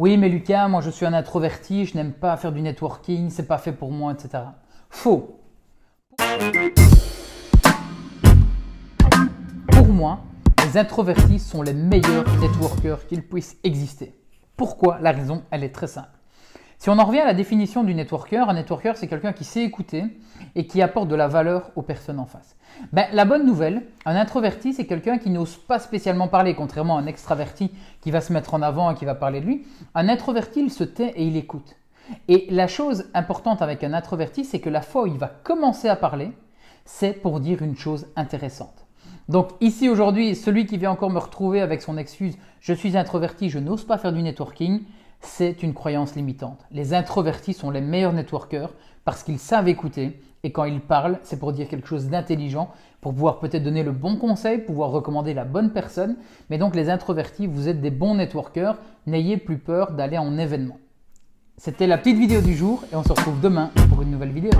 Oui, mais Lucas, moi je suis un introverti, je n'aime pas faire du networking, c'est pas fait pour moi, etc. Faux. Pour moi, les introvertis sont les meilleurs networkers qu'il puisse exister. Pourquoi? La raison, elle est très simple. Si on en revient à la définition du networker, un networker c'est quelqu'un qui sait écouter et qui apporte de la valeur aux personnes en face. Ben, la bonne nouvelle, un introverti c'est quelqu'un qui n'ose pas spécialement parler, contrairement à un extraverti qui va se mettre en avant et qui va parler de lui. Un introverti il se tait et il écoute. Et la chose importante avec un introverti c'est que la fois où il va commencer à parler, c'est pour dire une chose intéressante. Donc ici aujourd'hui, celui qui vient encore me retrouver avec son excuse je suis introverti, je n'ose pas faire du networking, c'est une croyance limitante. Les introvertis sont les meilleurs networkers parce qu'ils savent écouter et quand ils parlent, c'est pour dire quelque chose d'intelligent, pour pouvoir peut-être donner le bon conseil, pouvoir recommander la bonne personne. Mais donc les introvertis, vous êtes des bons networkers, n'ayez plus peur d'aller en événement. C'était la petite vidéo du jour et on se retrouve demain pour une nouvelle vidéo.